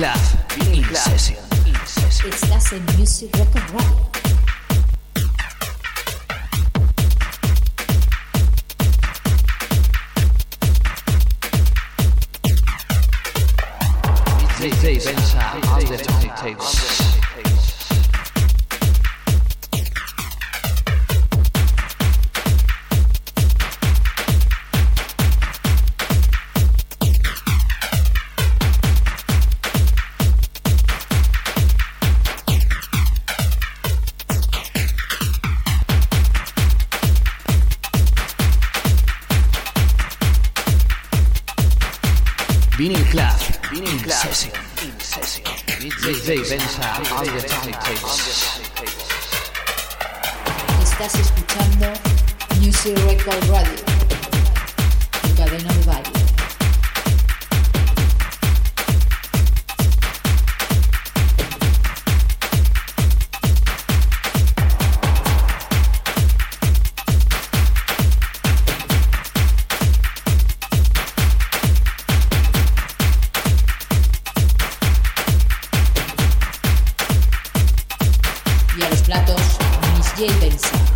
Club. Vinil Club. Session. It's en Music Rock and Roll. They, they, they, they, llévense.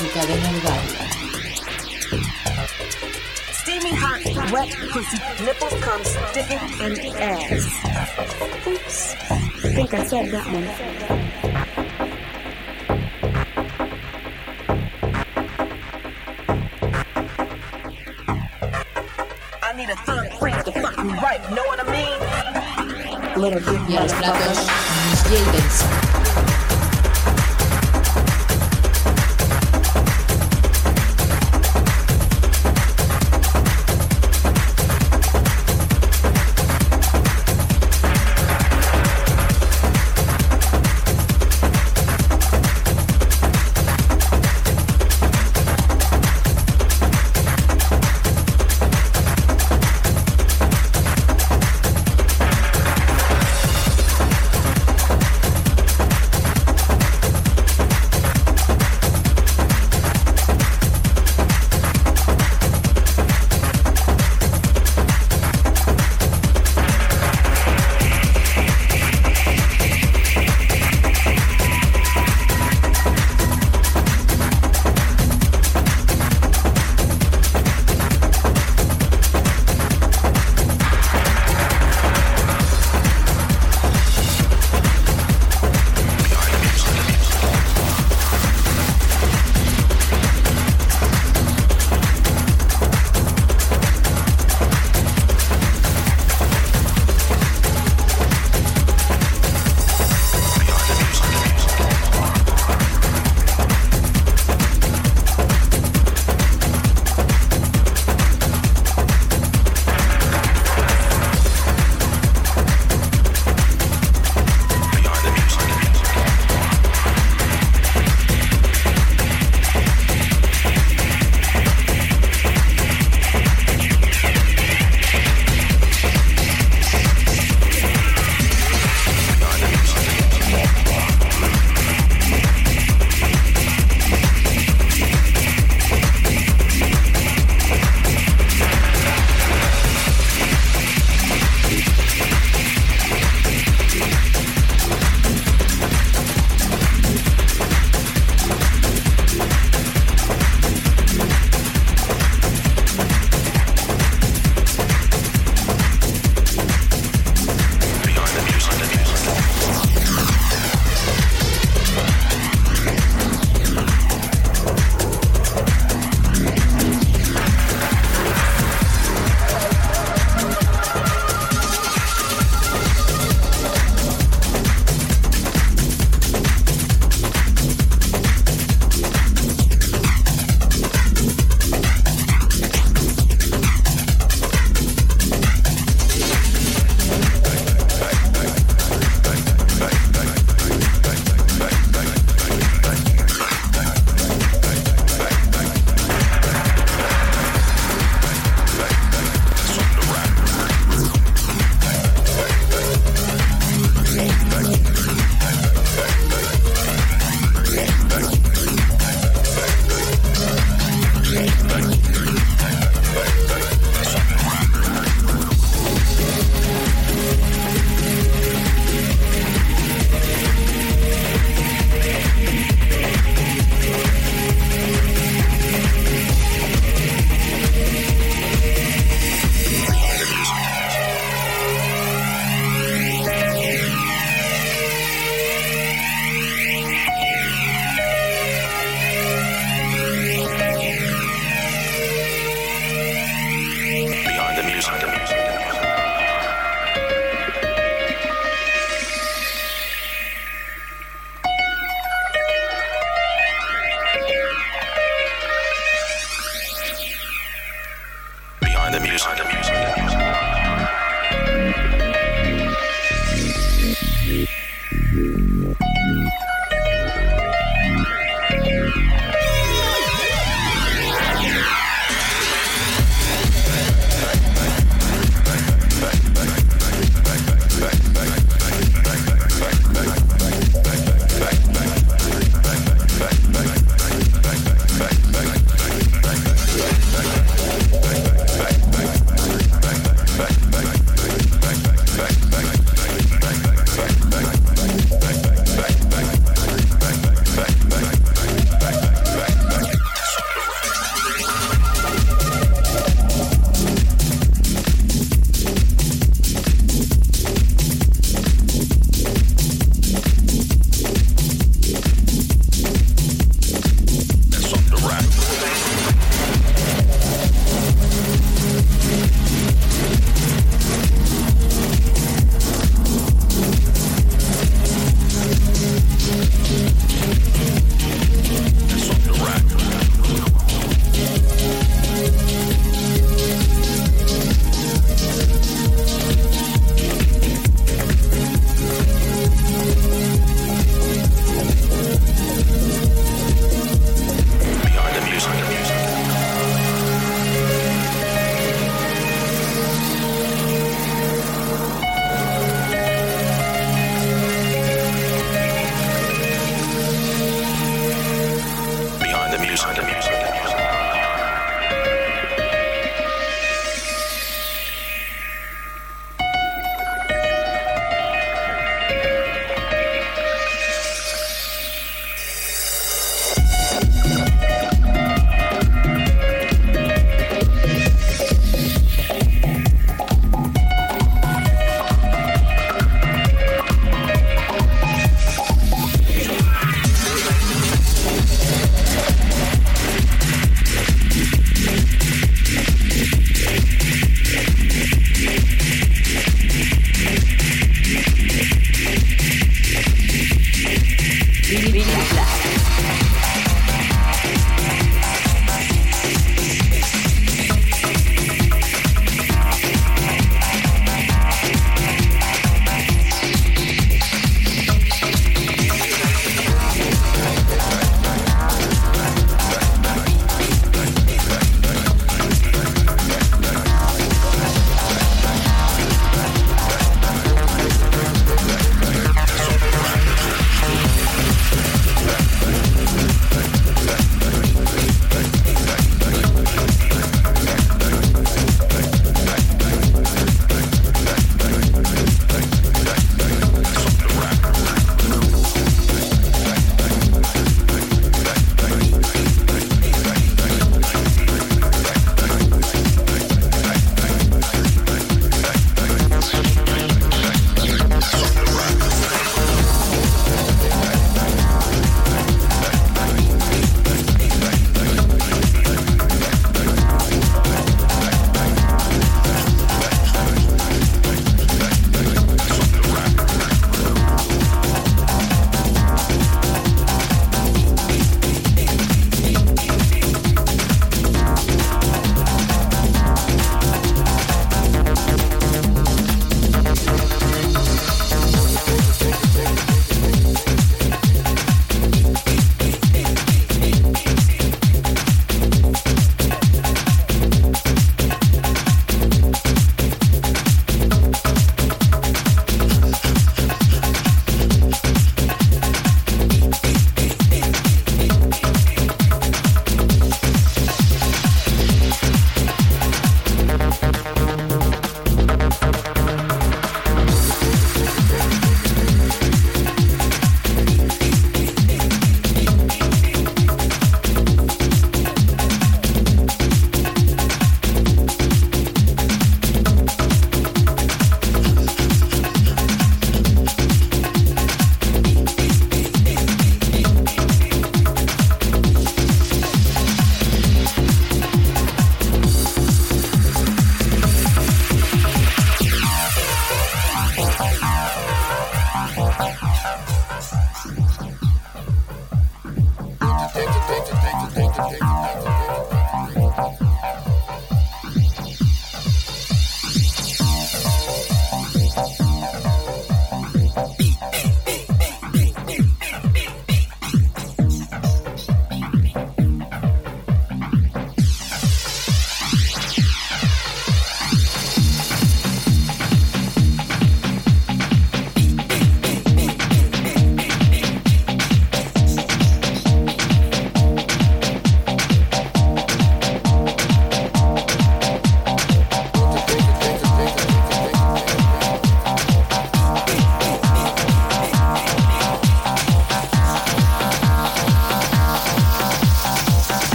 Tu cadena de baile. Steamy hot, wet pussy, nipples come sticking in the ass. Oops, I think I said that one. I need a third freak to fuck me right, know what I mean? Little bit Y a los platos, DJ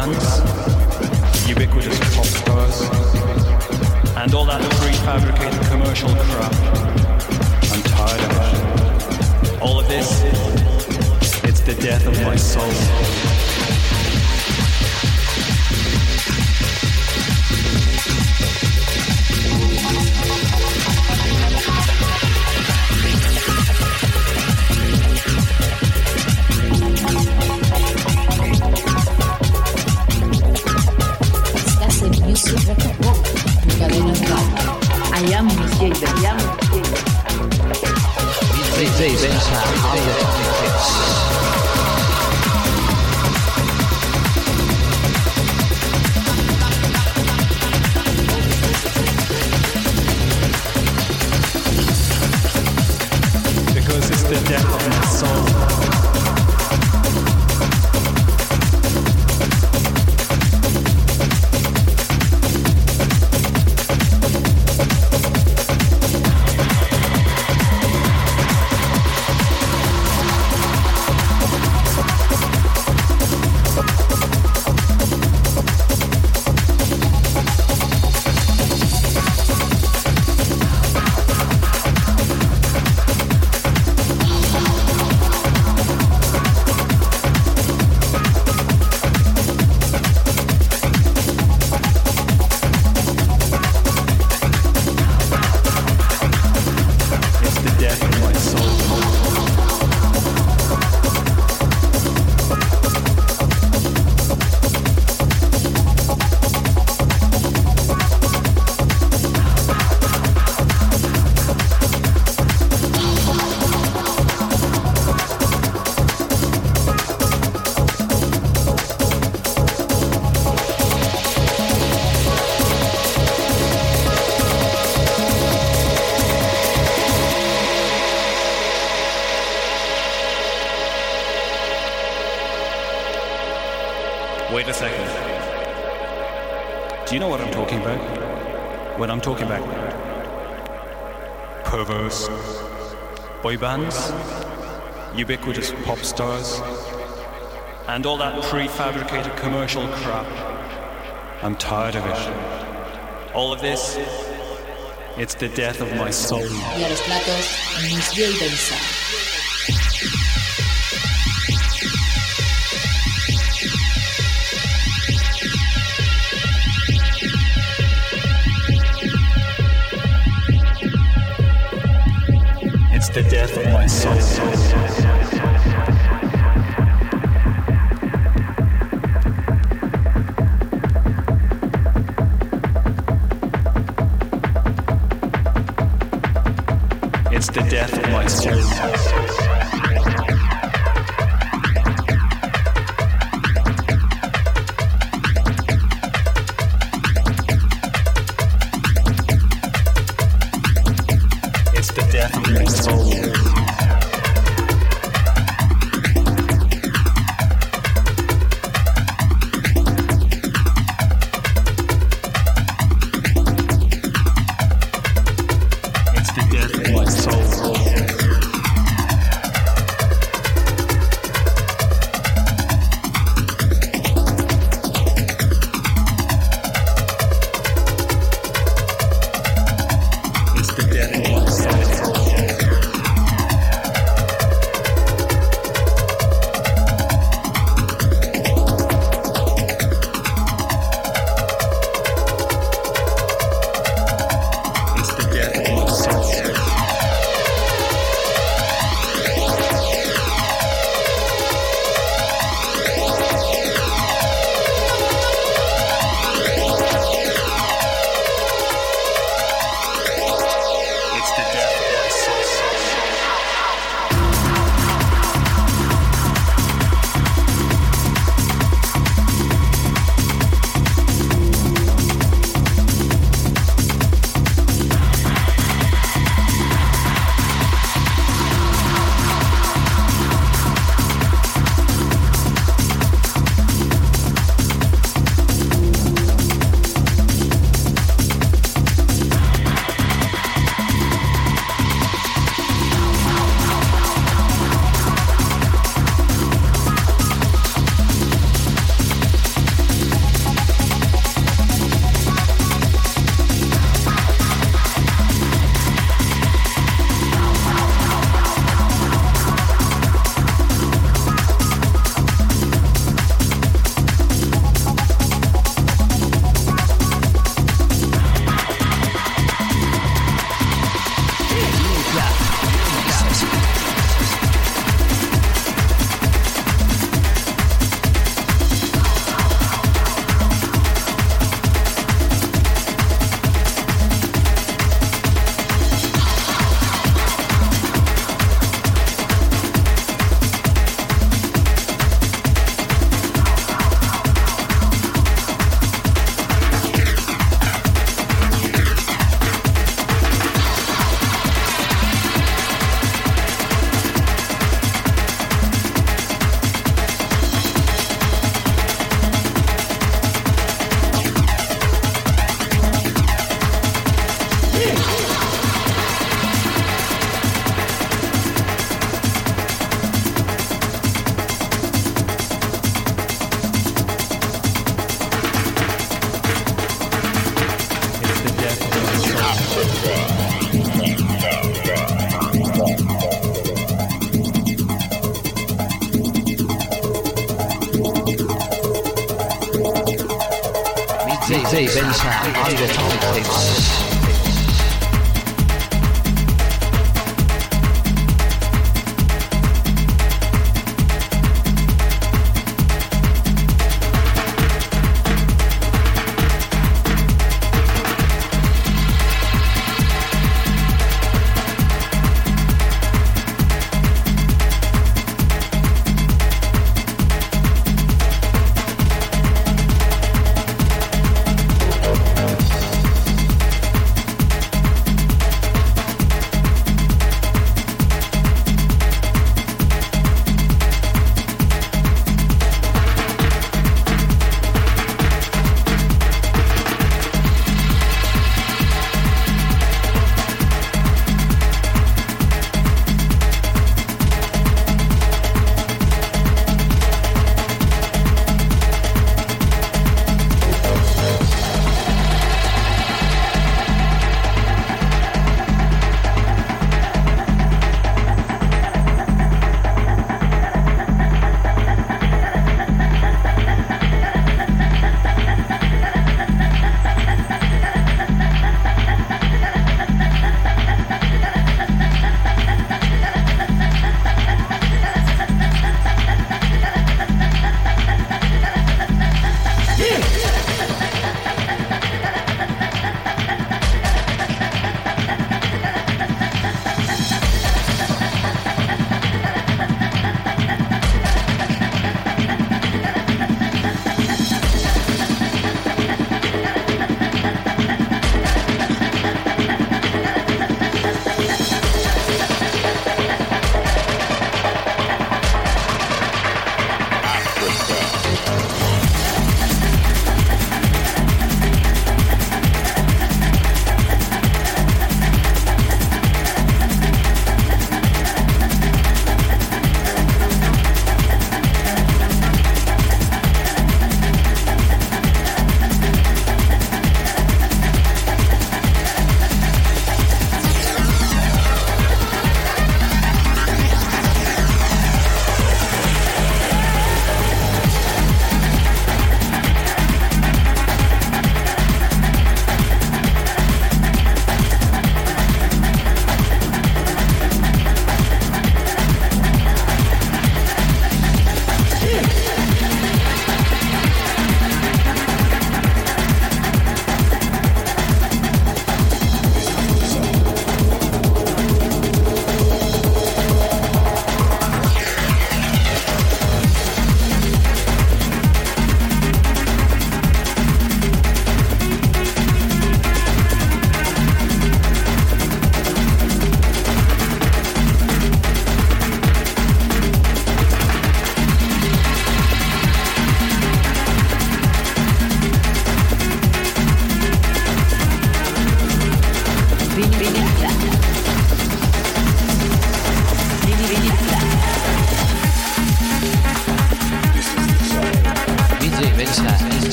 brands, ubiquitous pop stars, and all that prefabricated commercial crap. I'm tired of it. All of this, it's the death of my soul. J-Jam. J-Jam. J-Jam. boy bands, ubiquitous pop stars, and all that prefabricated commercial crap. I'm tired of it. All of this, it's the death of my soul.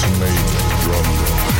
Fascinating drum roll.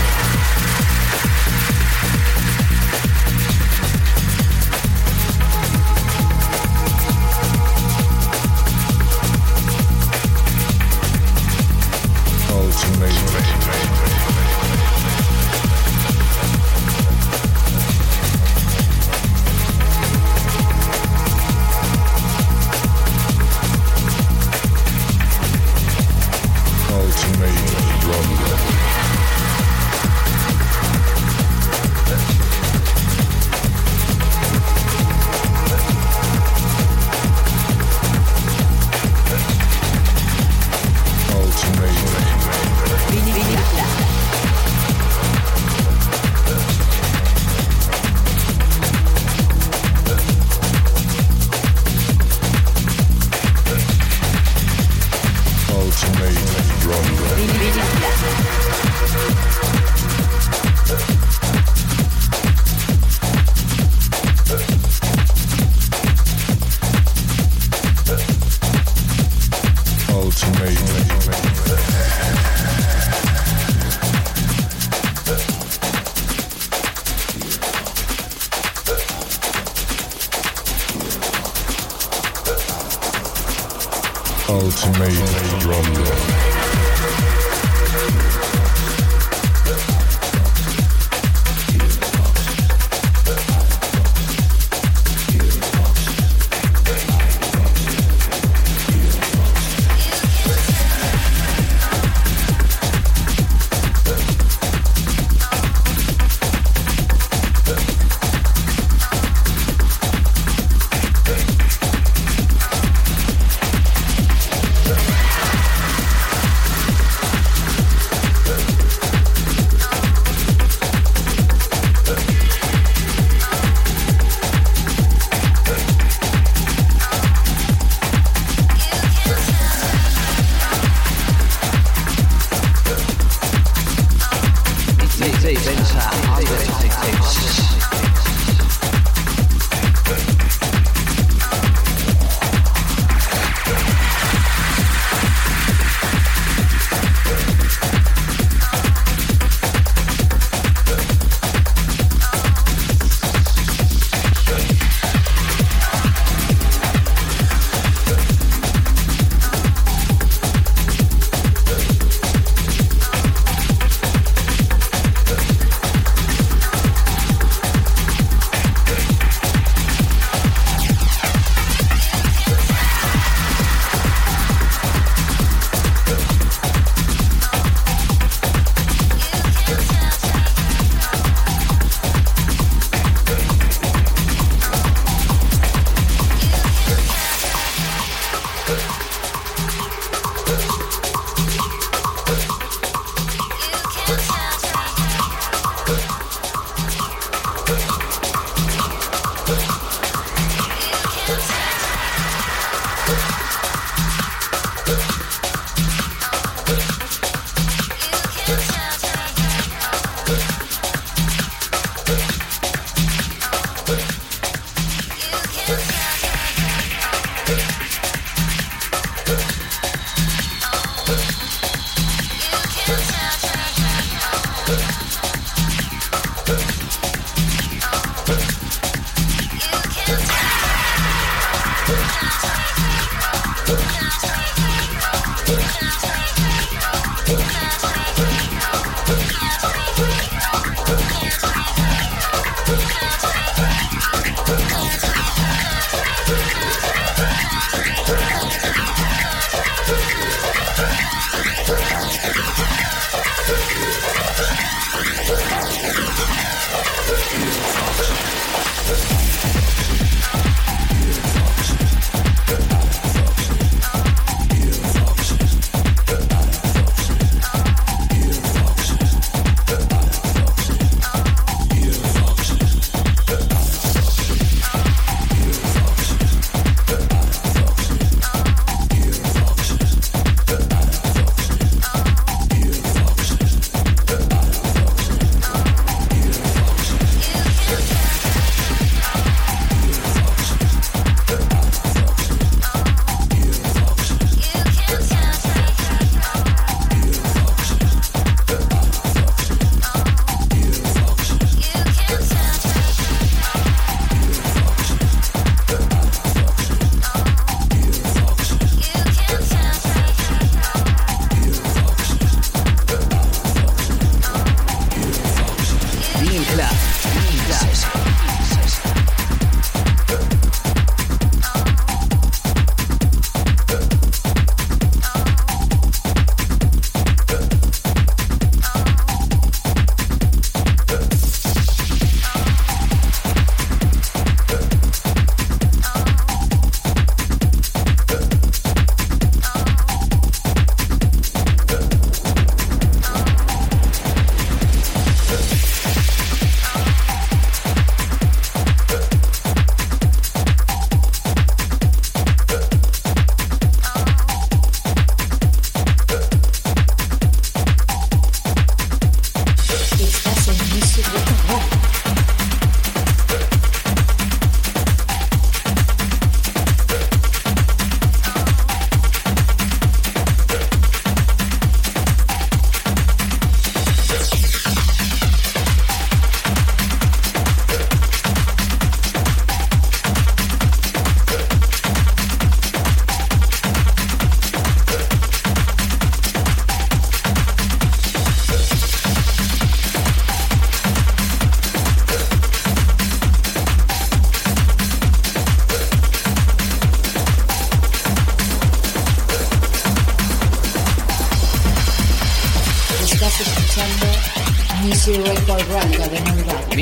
Ultimate Drum Roll.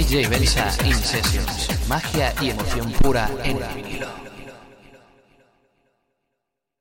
DJ Belsa